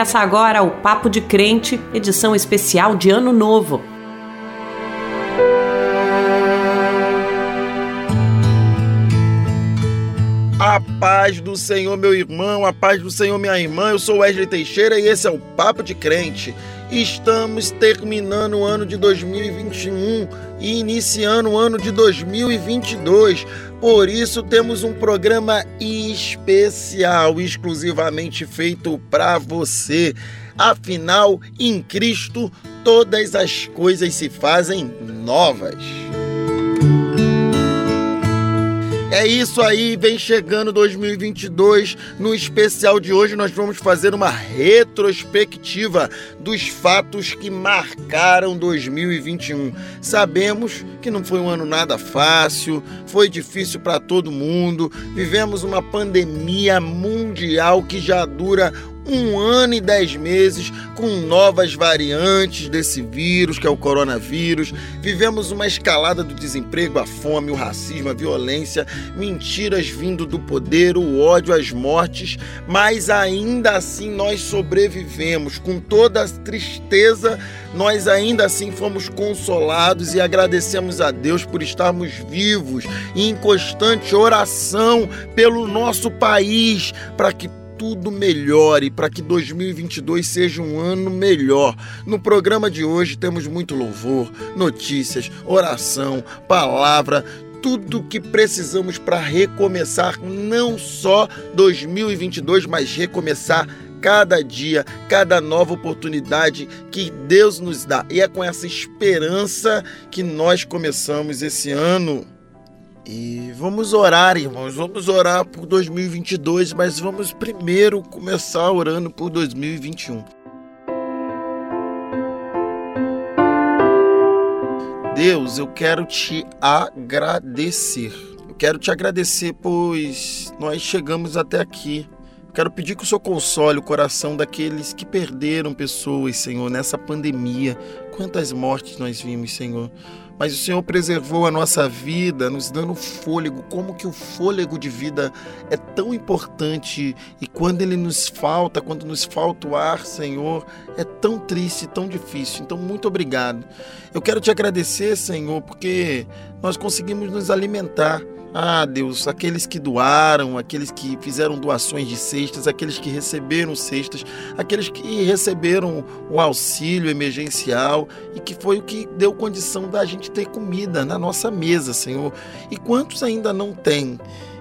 Começa agora o Papo de Crente, edição especial de Ano Novo. A paz do Senhor, meu irmão, a paz do Senhor, minha irmã. Eu sou Wesley Teixeira e esse é o Papo de Crente. Estamos terminando o ano de 2021 e iniciando o ano de 2022. Por isso, temos um programa especial, exclusivamente feito para você. Afinal, em Cristo, todas as coisas se fazem novas. É isso aí, vem chegando 2022. No especial de hoje, nós vamos fazer uma retrospectiva dos fatos que marcaram 2021. Sabemos que não foi um ano nada fácil, foi difícil para todo mundo. Vivemos uma pandemia mundial que já dura um ano e dez meses com novas variantes desse vírus, que é o coronavírus. Vivemos uma escalada do desemprego, a fome, o racismo, a violência, mentiras vindo do poder, o ódio, as mortes, mas ainda assim nós sobrevivemos. Com toda a tristeza, nós ainda assim fomos consolados e agradecemos a Deus por estarmos vivos e em constante oração pelo nosso país, para que tudo melhore, para que 2022 seja um ano melhor. No programa de hoje temos muito louvor, notícias, oração, palavra, tudo que precisamos para recomeçar não só 2022, mas recomeçar cada dia, cada nova oportunidade que Deus nos dá. E é com essa esperança que nós começamos esse ano. E vamos orar, irmãos. Vamos orar por 2022, mas vamos primeiro começar orando por 2021. Deus, eu quero te agradecer. Eu quero te agradecer, pois nós chegamos até aqui. Quero pedir que o Senhor console o coração daqueles que perderam pessoas, Senhor, nessa pandemia. Quantas mortes nós vimos, Senhor mas o Senhor preservou a nossa vida, nos dando fôlego. Como que o fôlego de vida é tão importante e quando ele nos falta, quando nos falta o ar, Senhor, é tão triste, tão difícil. Então, muito obrigado. Eu quero te agradecer, Senhor, porque nós conseguimos nos alimentar. Ah, Deus, aqueles que doaram, aqueles que fizeram doações de cestas, aqueles que receberam cestas, aqueles que receberam o auxílio emergencial e que foi o que deu condição da gente ter comida na nossa mesa, Senhor. E quantos ainda não têm?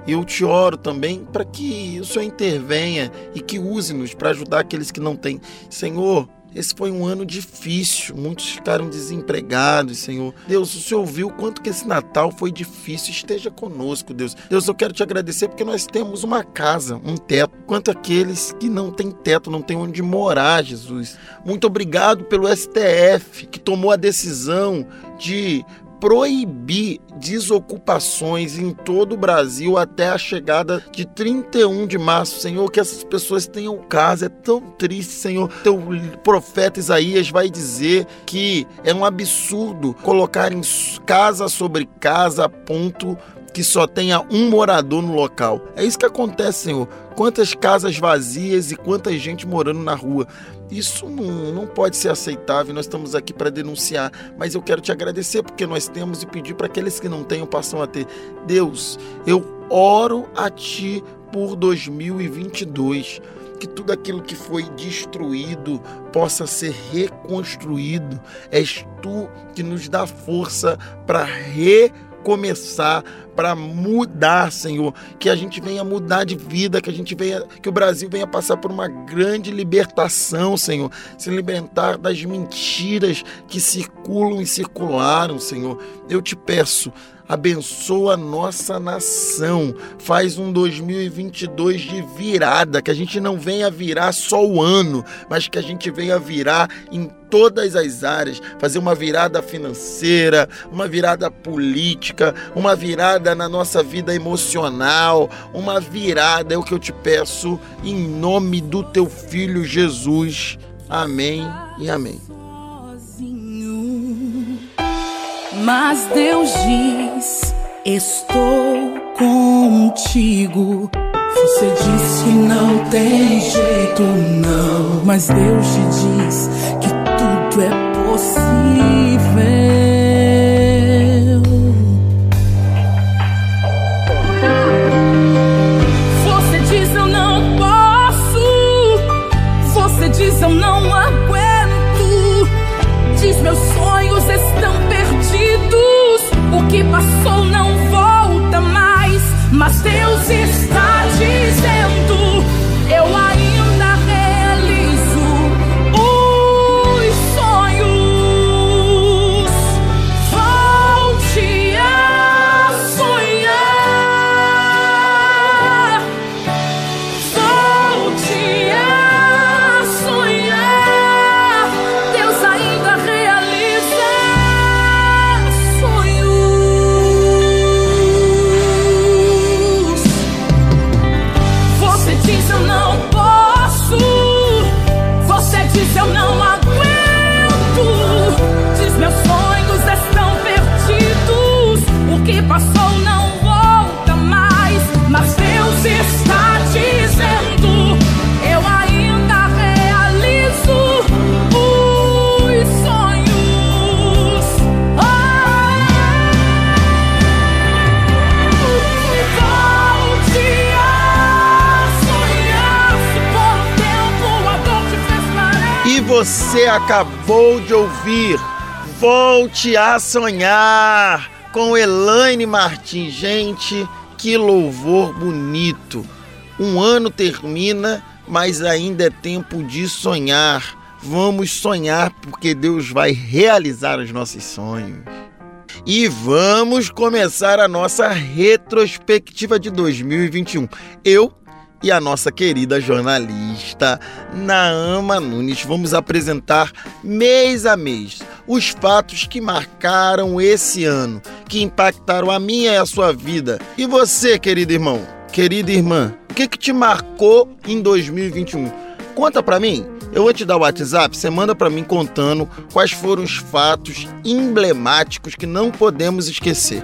Eu te oro também para que o Senhor intervenha e que use-nos para ajudar aqueles que não têm. Senhor, esse foi um ano difícil, muitos ficaram desempregados, Senhor. Deus, o Senhor viu quanto que esse Natal foi difícil. Esteja conosco, Deus. Deus, eu quero te agradecer porque nós temos uma casa, um teto. Quanto aqueles que não têm teto, não têm onde morar, Jesus. Muito obrigado pelo STF que tomou a decisão de proibir desocupações em todo o Brasil até a chegada de 31 de março. Senhor, que essas pessoas tenham casa. É tão triste, Senhor. Teu profeta Isaías vai dizer que é um absurdo colocar em casa sobre casa a ponto que só tenha um morador no local. É isso que acontece, Senhor. Quantas casas vazias e quanta gente morando na rua. Isso não, não pode ser aceitável. Nós estamos aqui para denunciar. Mas eu quero te agradecer porque nós temos e pedir para aqueles que não tenham passam a ter. Deus, eu oro a Ti por 2022 que tudo aquilo que foi destruído possa ser reconstruído. És tu que nos dá força para reconstruir começar, para mudar, Senhor, que a gente venha mudar de vida, que a gente venha, que o Brasil venha passar por uma grande libertação, Senhor, se libertar das mentiras que circulam e circularam, Senhor. Eu te peço, abençoa a nossa nação, faz um 2022 de virada, que a gente não venha virar só o ano, mas que a gente venha virar em todas as áreas, fazer uma virada financeira, uma virada política, uma virada na nossa vida emocional, uma virada é o que eu te peço em nome do teu filho Jesus. Amém e amém. Mas Deus diz: Estou contigo, Você diz que não tem jeito, não. Mas Deus te diz que tudo é possível. Acabou de ouvir Volte a Sonhar com Elaine Martins. Gente, que louvor bonito. Um ano termina, mas ainda é tempo de sonhar. Vamos sonhar porque Deus vai realizar os nossos sonhos. E vamos começar a nossa retrospectiva de 2021. Eu e a nossa querida jornalista Naama Nunes. Vamos apresentar mês a mês os fatos que marcaram esse ano, que impactaram a minha e a sua vida. E você, querido irmão, querida irmã, o que, que te marcou em 2021? Conta pra mim. Eu vou te dar o WhatsApp, você manda para mim contando quais foram os fatos emblemáticos que não podemos esquecer.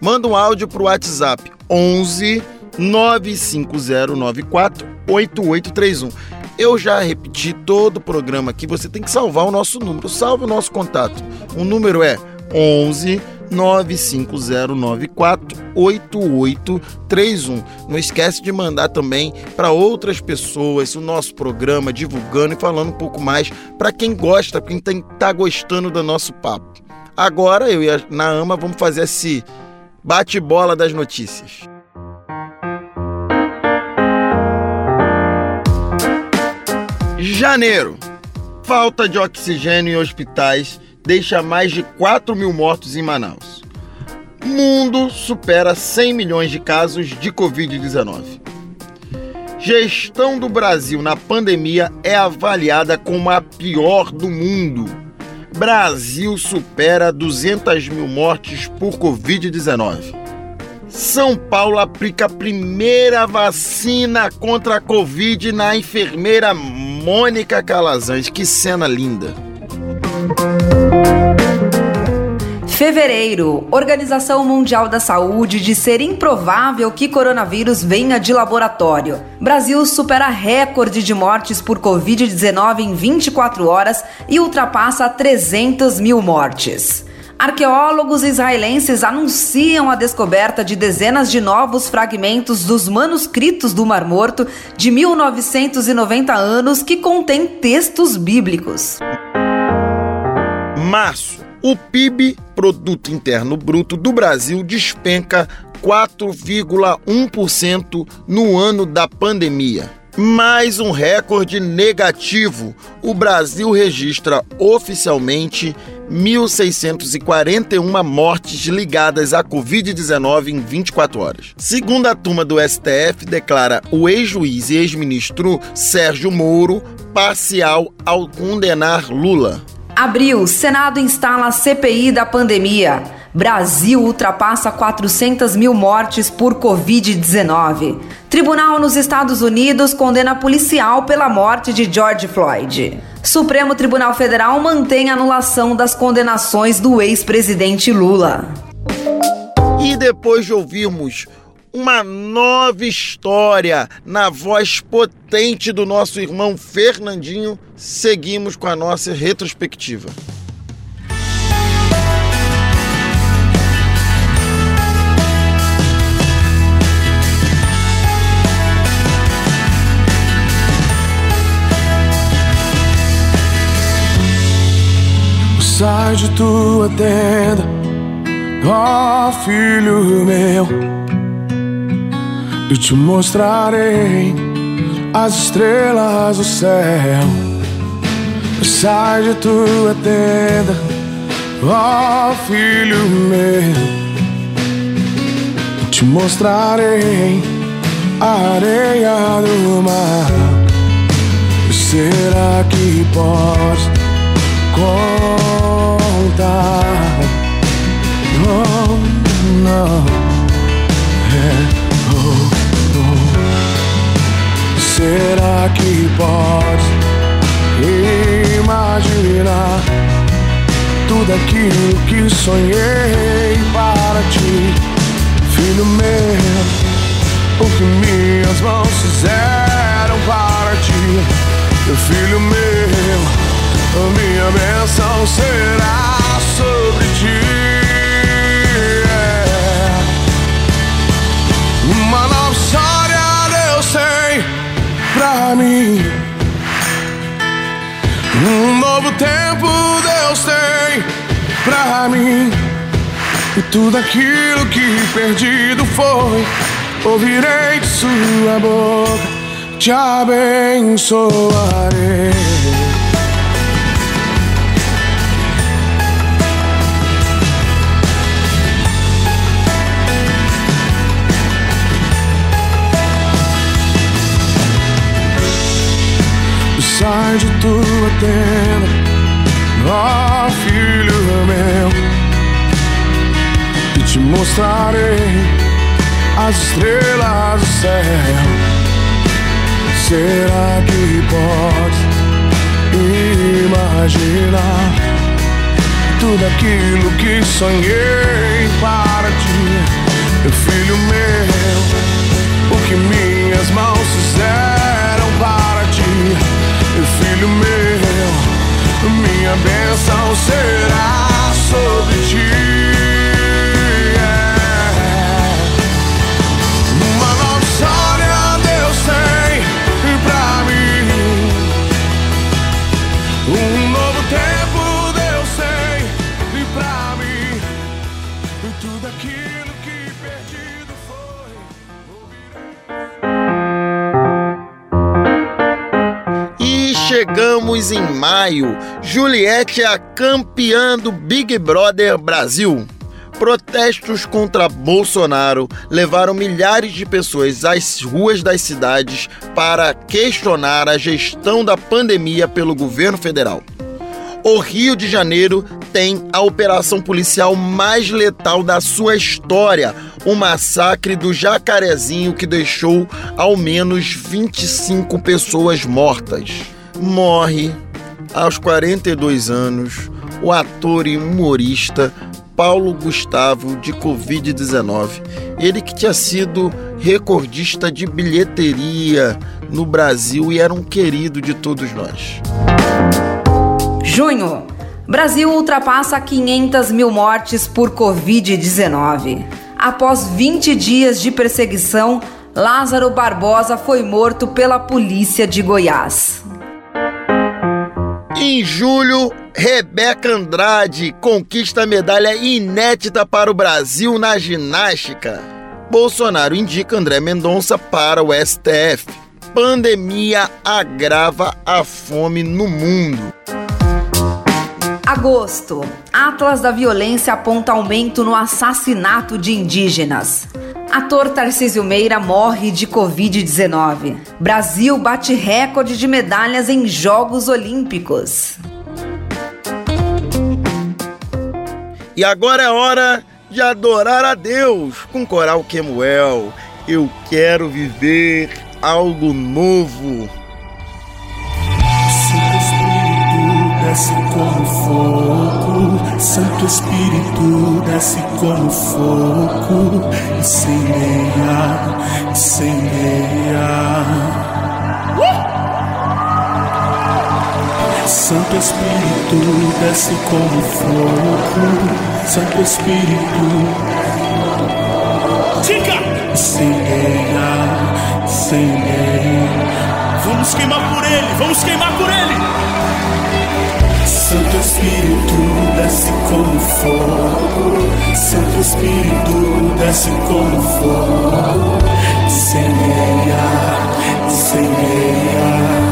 Manda um áudio pro WhatsApp 11 950948831. Eu já repeti todo o programa aqui, você tem que salvar o nosso número. Salve o nosso contato. O número é 11 950948831. Não esquece de mandar também para outras pessoas o nosso programa, divulgando e falando um pouco mais para quem gosta, quem está gostando do nosso papo. Agora eu e a Naama vamos fazer esse bate-bola das notícias. Janeiro. Falta de oxigênio em hospitais deixa mais de 4 mil mortos em Manaus. Mundo supera 100 milhões de casos de Covid-19. Gestão do Brasil na pandemia é avaliada como a pior do mundo. Brasil supera 200 mil mortes por Covid-19. São Paulo aplica a primeira vacina contra a Covid na enfermeira Mônica Calazans. Que cena linda! Fevereiro, Organização Mundial da Saúde diz ser improvável que coronavírus venha de laboratório. Brasil supera recorde de mortes por Covid-19 em 24 horas e ultrapassa 300 mil mortes. Arqueólogos israelenses anunciam a descoberta de dezenas de novos fragmentos dos manuscritos do Mar Morto de 1990 anos que contêm textos bíblicos. Março. O PIB, Produto Interno Bruto do Brasil, despenca 4,1% no ano da pandemia. Mais um recorde negativo. O Brasil registra oficialmente 1.641 mortes ligadas à Covid-19 em 24 horas. Segunda turma do STF declara o ex-juiz e ex-ministro Sérgio Moro parcial ao condenar Lula. Abril, Senado instala a CPI da pandemia. Brasil ultrapassa 400 mil mortes por Covid-19. Tribunal nos Estados Unidos condena policial pela morte de George Floyd. Supremo Tribunal Federal mantém anulação das condenações do ex-presidente Lula. E depois de ouvirmos uma nova história na voz potente do nosso irmão Fernandinho. Seguimos com a nossa retrospectiva. Sai de tua tenda, ó filho meu, e te mostrarei as estrelas do céu. Sai de tua tenda, ó filho meu, te mostrarei a areia do mar. Será que podes? Contar. Oh, no. É, oh, oh. Será que pode imaginar tudo aquilo que sonhei para ti, filho meu? O que minhas mãos fizeram para ti, meu filho meu minha bênção será sobre ti. Uma nova história Deus tem pra mim. Um novo tempo Deus tem pra mim. E tudo aquilo que perdido foi, ouvirei de sua boca, te abençoarei. Sai de tua tenda, ó filho meu, e te mostrarei as estrelas do céu. Será que pode imaginar tudo aquilo que sonhei para ti, meu filho meu? Juliette é a campeã do Big Brother Brasil. Protestos contra Bolsonaro levaram milhares de pessoas às ruas das cidades para questionar a gestão da pandemia pelo governo federal. O Rio de Janeiro tem a operação policial mais letal da sua história, o massacre do Jacarezinho que deixou ao menos 25 pessoas mortas morre aos 42 anos o ator e humorista Paulo Gustavo de Covid-19. Ele que tinha sido recordista de bilheteria no Brasil e era um querido de todos nós. Junho. Brasil ultrapassa 500 mil mortes por Covid-19. Após 20 dias de perseguição, Lázaro Barbosa foi morto pela polícia de Goiás. Em julho, Rebeca Andrade conquista medalha inédita para o Brasil na ginástica. Bolsonaro indica André Mendonça para o STF. Pandemia agrava a fome no mundo. Agosto. Atlas da Violência aponta aumento no assassinato de indígenas. Ator Tarcísio Meira morre de Covid-19. Brasil bate recorde de medalhas em Jogos Olímpicos. E agora é hora de adorar a Deus com Coral Kemuel. Eu quero viver algo novo. Espírito desce como fogo, Santo Espírito desce como fogo, incendeia, incendeia. Santo Espírito desce como fogo, Santo Espírito. Diga! Incendeia, incendeia. Vamos queimar por ele, vamos queimar por ele. Santo Espírito desce como fogo, Santo Espírito desce como fogo, incendeia, incendeia.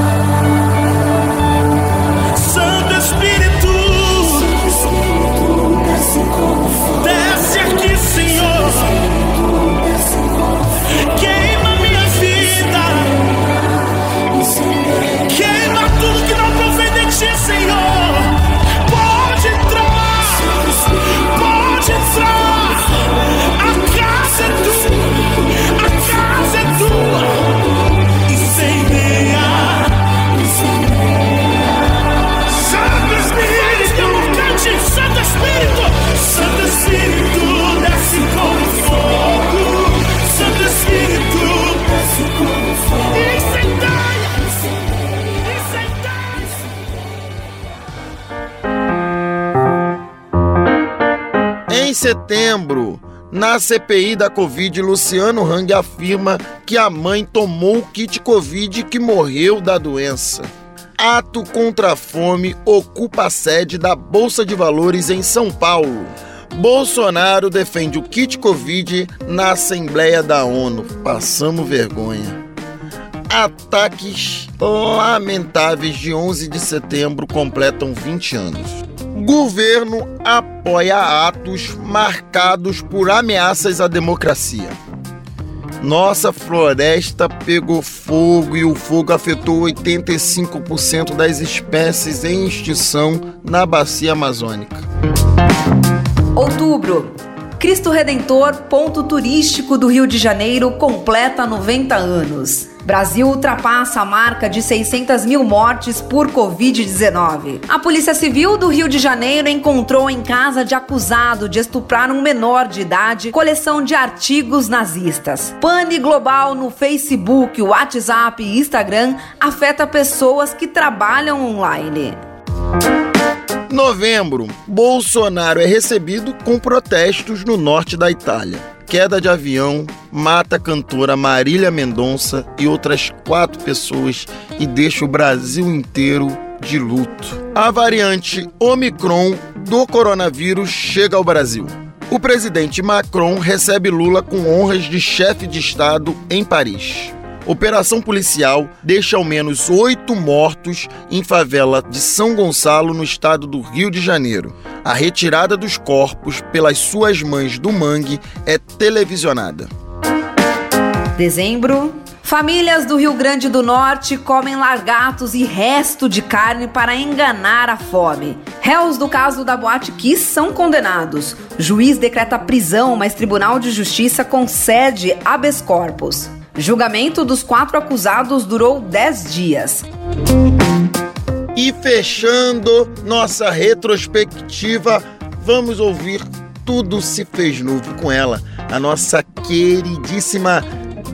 Setembro, na CPI da Covid, Luciano Hang afirma que a mãe tomou o kit Covid que morreu da doença. Ato contra a fome ocupa a sede da Bolsa de Valores em São Paulo. Bolsonaro defende o kit Covid na Assembleia da ONU. Passamos vergonha. Ataques lamentáveis de 11 de setembro completam 20 anos. Governo apoia atos marcados por ameaças à democracia. Nossa floresta pegou fogo e o fogo afetou 85% das espécies em extinção na bacia amazônica. Outubro. Cristo Redentor, ponto turístico do Rio de Janeiro, completa 90 anos. Brasil ultrapassa a marca de 600 mil mortes por Covid-19. A Polícia Civil do Rio de Janeiro encontrou em casa de acusado de estuprar um menor de idade coleção de artigos nazistas. Pane global no Facebook, WhatsApp e Instagram afeta pessoas que trabalham online. Novembro, Bolsonaro é recebido com protestos no norte da Itália. Queda de avião mata a cantora Marília Mendonça e outras quatro pessoas e deixa o Brasil inteiro de luto. A variante Omicron do coronavírus chega ao Brasil. O presidente Macron recebe Lula com honras de chefe de Estado em Paris. Operação policial deixa ao menos oito mortos em favela de São Gonçalo, no estado do Rio de Janeiro. A retirada dos corpos pelas suas mães do mangue é televisionada. Dezembro. Famílias do Rio Grande do Norte comem largatos e resto de carne para enganar a fome. Réus do caso da Boate Kiss são condenados. Juiz decreta prisão, mas Tribunal de Justiça concede habeas corpus. Julgamento dos quatro acusados durou 10 dias. E fechando nossa retrospectiva, vamos ouvir Tudo Se Fez Novo com ela, a nossa queridíssima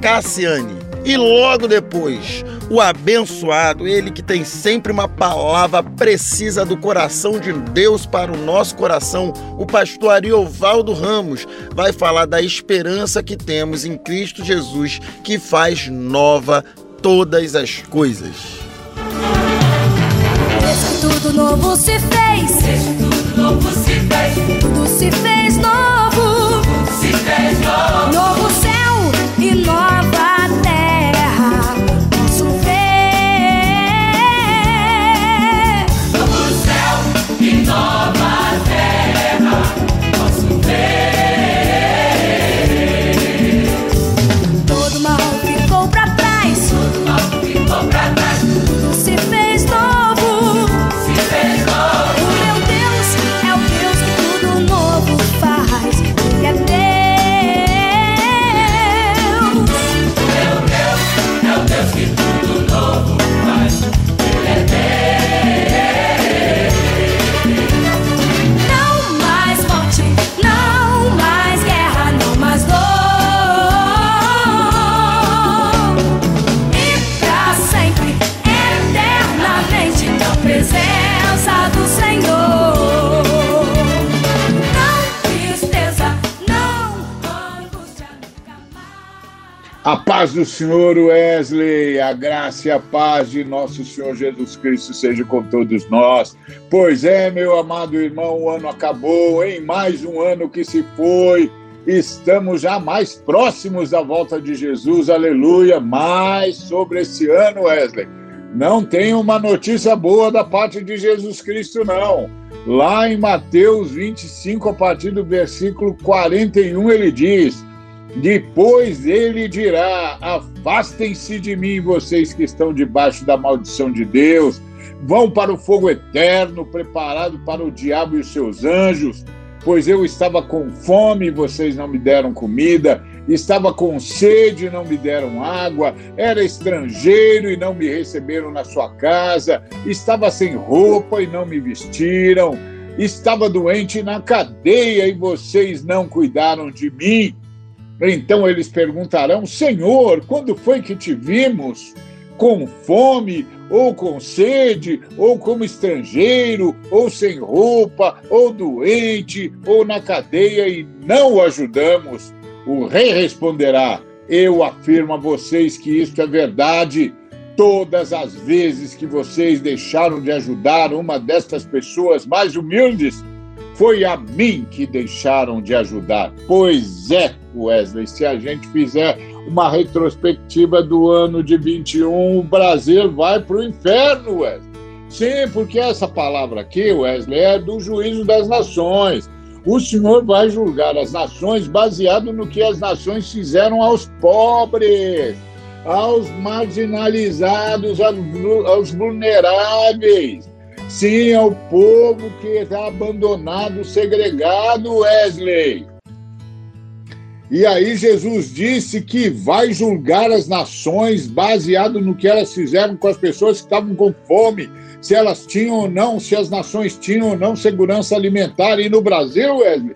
Cassiane. E logo depois, o abençoado, ele que tem sempre uma palavra precisa do coração de Deus para o nosso coração, o pastor Ariovaldo Ramos, vai falar da esperança que temos em Cristo Jesus, que faz nova todas as coisas. Desde tudo novo se fez. Desde tudo novo se fez. Tudo se fez novo. Se fez novo. Novo A paz do Senhor Wesley, a graça e a paz de nosso Senhor Jesus Cristo seja com todos nós. Pois é, meu amado irmão, o ano acabou, em mais um ano que se foi, estamos já mais próximos da volta de Jesus, aleluia. Mas sobre esse ano, Wesley, não tem uma notícia boa da parte de Jesus Cristo, não. Lá em Mateus 25, a partir do versículo 41, ele diz depois ele dirá: Afastem-se de mim, vocês que estão debaixo da maldição de Deus. Vão para o fogo eterno, preparado para o diabo e os seus anjos. Pois eu estava com fome e vocês não me deram comida, estava com sede e não me deram água, era estrangeiro e não me receberam na sua casa, estava sem roupa e não me vestiram, estava doente na cadeia e vocês não cuidaram de mim. Então eles perguntarão: Senhor, quando foi que te vimos? Com fome, ou com sede, ou como estrangeiro, ou sem roupa, ou doente, ou na cadeia e não o ajudamos? O rei responderá: Eu afirmo a vocês que isto é verdade. Todas as vezes que vocês deixaram de ajudar uma destas pessoas mais humildes, foi a mim que deixaram de ajudar. Pois é, Wesley, se a gente fizer uma retrospectiva do ano de 21, o Brasil vai para o inferno, Wesley. Sim, porque essa palavra aqui, Wesley, é do juízo das nações. O Senhor vai julgar as nações baseado no que as nações fizeram aos pobres, aos marginalizados, aos vulneráveis. Sim, é o povo que está abandonado, segregado, Wesley. E aí Jesus disse que vai julgar as nações baseado no que elas fizeram com as pessoas que estavam com fome, se elas tinham ou não, se as nações tinham ou não segurança alimentar. E no Brasil, Wesley,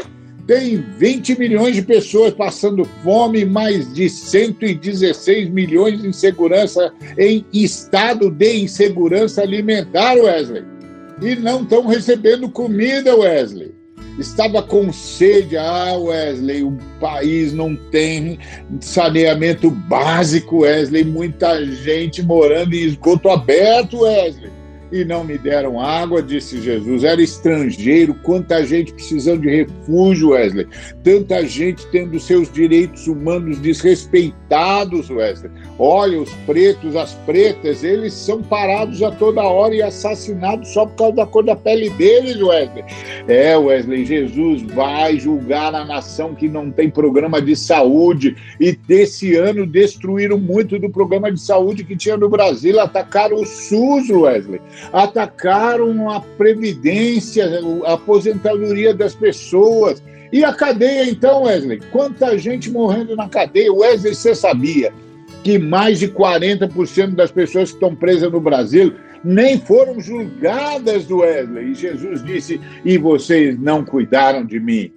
tem 20 milhões de pessoas passando fome, mais de 116 milhões em segurança em estado de insegurança alimentar, Wesley e não estão recebendo comida, Wesley. Estava com sede. Ah, Wesley, o país não tem saneamento básico, Wesley. Muita gente morando em esgoto aberto, Wesley e não me deram água, disse Jesus. Era estrangeiro, quanta gente precisando de refúgio, Wesley. Tanta gente tendo seus direitos humanos desrespeitados, Wesley. Olha, os pretos, as pretas, eles são parados a toda hora e assassinados só por causa da cor da pele deles, Wesley. É, Wesley, Jesus vai julgar a nação que não tem programa de saúde e desse ano destruíram muito do programa de saúde que tinha no Brasil, atacaram o SUS, Wesley atacaram a previdência, a aposentadoria das pessoas. E a cadeia, então, Wesley? Quanta gente morrendo na cadeia? Wesley, você sabia que mais de 40% das pessoas que estão presas no Brasil nem foram julgadas, Wesley? E Jesus disse: E vocês não cuidaram de mim.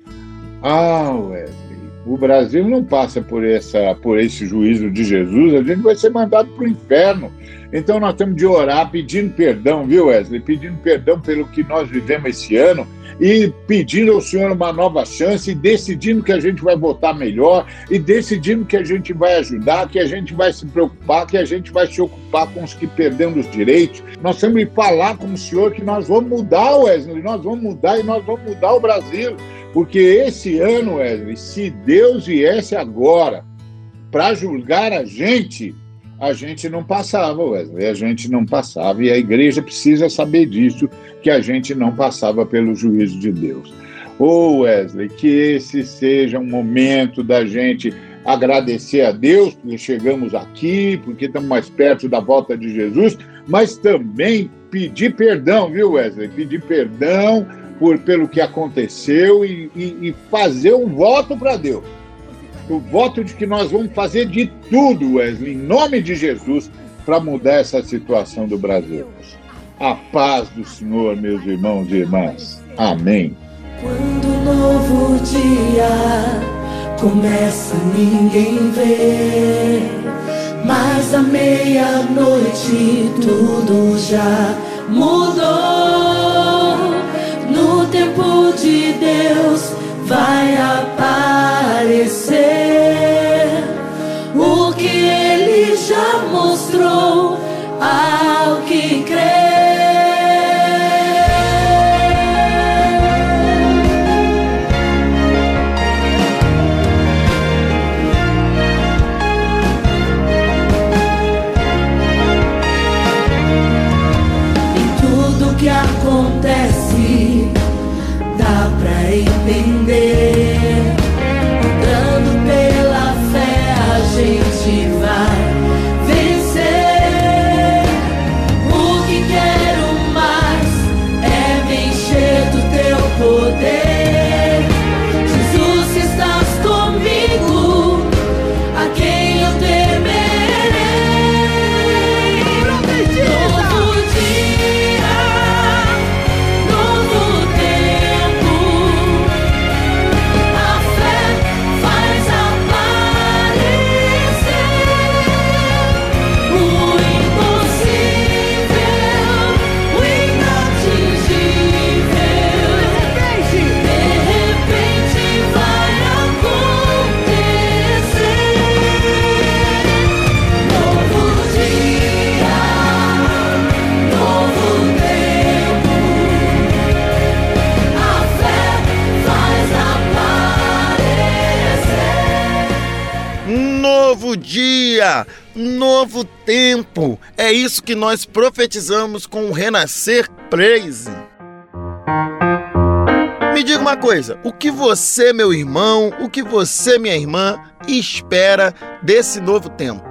Ah, Wesley, o Brasil não passa por, essa, por esse juízo de Jesus, a gente vai ser mandado para o inferno. Então nós temos de orar pedindo perdão, viu, Wesley? Pedindo perdão pelo que nós vivemos esse ano e pedindo ao Senhor uma nova chance e decidindo que a gente vai votar melhor e decidindo que a gente vai ajudar, que a gente vai se preocupar, que a gente vai se ocupar com os que perdendo os direitos. Nós temos de falar com o Senhor que nós vamos mudar, Wesley, nós vamos mudar e nós vamos mudar o Brasil. Porque esse ano, Wesley, se Deus viesse agora para julgar a gente, a gente não passava, Wesley, a gente não passava. E a igreja precisa saber disso, que a gente não passava pelo juízo de Deus. Ô oh, Wesley, que esse seja um momento da gente agradecer a Deus porque chegamos aqui, porque estamos mais perto da volta de Jesus, mas também pedir perdão, viu, Wesley? Pedir perdão por, pelo que aconteceu e, e, e fazer um voto para Deus o voto de que nós vamos fazer de tudo, Wesley, em nome de Jesus, para mudar essa situação do Brasil. A paz do Senhor, meus irmãos e irmãs. Amém. Quando o novo dia começa, ninguém vê. Mas à meia-noite tudo já mudou. No tempo de Deus vai isso que nós profetizamos com o Renascer Praise. Me diga uma coisa, o que você, meu irmão, o que você, minha irmã, espera desse novo tempo?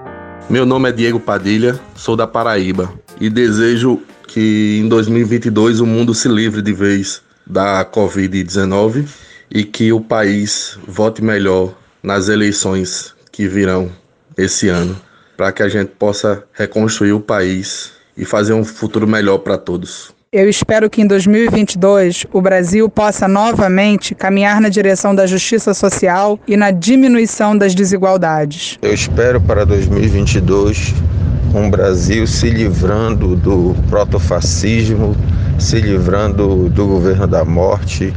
Meu nome é Diego Padilha, sou da Paraíba e desejo que em 2022 o mundo se livre de vez da Covid-19 e que o país vote melhor nas eleições que virão esse ano, para que a gente possa reconstruir o país e fazer um futuro melhor para todos. Eu espero que em 2022 o Brasil possa novamente caminhar na direção da justiça social e na diminuição das desigualdades. Eu espero para 2022 um Brasil se livrando do protofascismo, se livrando do governo da morte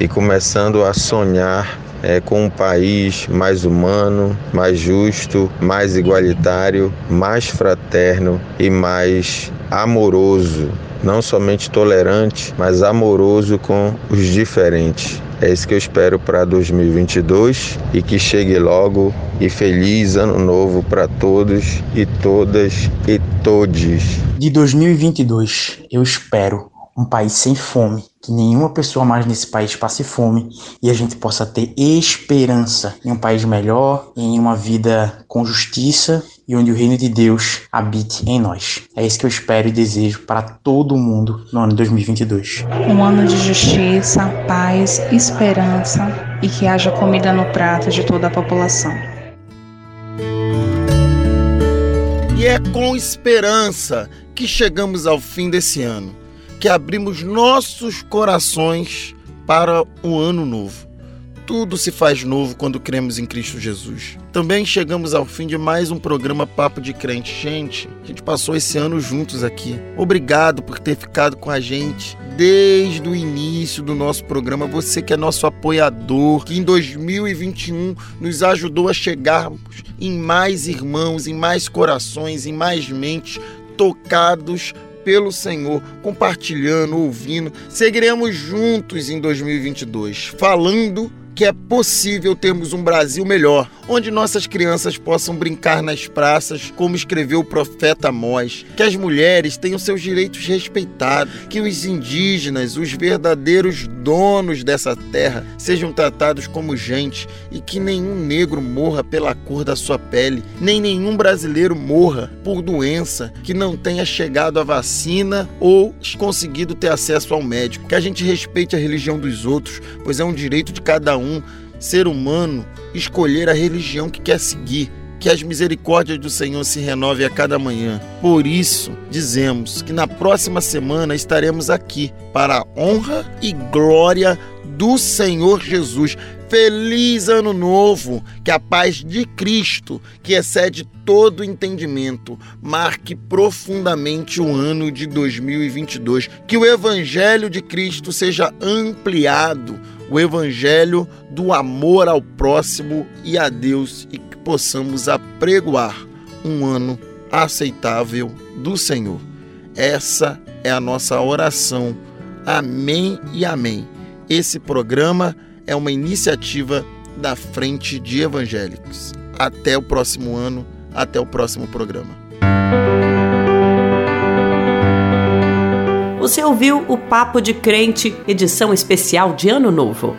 e começando a sonhar é, com um país mais humano, mais justo, mais igualitário, mais fraterno e mais amoroso. Não somente tolerante, mas amoroso com os diferentes. É isso que eu espero para 2022 e que chegue logo e feliz ano novo para todos e todas e todes. De 2022, eu espero um país sem fome, que nenhuma pessoa mais nesse país passe fome e a gente possa ter esperança em um país melhor, em uma vida com justiça e onde o reino de Deus habite em nós. É isso que eu espero e desejo para todo mundo no ano de 2022. Um ano de justiça, paz, esperança e que haja comida no prato de toda a população. E é com esperança que chegamos ao fim desse ano, que abrimos nossos corações para o ano novo. Tudo se faz novo quando cremos em Cristo Jesus. Também chegamos ao fim de mais um programa Papo de Crente. Gente, a gente passou esse ano juntos aqui. Obrigado por ter ficado com a gente desde o início do nosso programa. Você que é nosso apoiador, que em 2021 nos ajudou a chegarmos em mais irmãos, em mais corações, em mais mentes tocados pelo Senhor, compartilhando, ouvindo. Seguiremos juntos em 2022, falando que é possível termos um Brasil melhor, onde nossas crianças possam brincar nas praças, como escreveu o profeta Amós, que as mulheres tenham seus direitos respeitados, que os indígenas, os verdadeiros donos dessa terra, sejam tratados como gente e que nenhum negro morra pela cor da sua pele, nem nenhum brasileiro morra por doença que não tenha chegado à vacina ou conseguido ter acesso ao médico. Que a gente respeite a religião dos outros, pois é um direito de cada um ser humano escolher a religião que quer seguir. Que as misericórdias do Senhor se renovem a cada manhã. Por isso, dizemos que na próxima semana estaremos aqui para a honra e glória do Senhor Jesus. Feliz Ano Novo! Que a paz de Cristo, que excede todo entendimento, marque profundamente o ano de 2022. Que o Evangelho de Cristo seja ampliado o evangelho do amor ao próximo e a Deus e que possamos apregoar um ano aceitável do Senhor. Essa é a nossa oração. Amém e amém. Esse programa é uma iniciativa da Frente de Evangélicos. Até o próximo ano, até o próximo programa. Você ouviu o Papo de Crente, edição especial de Ano Novo.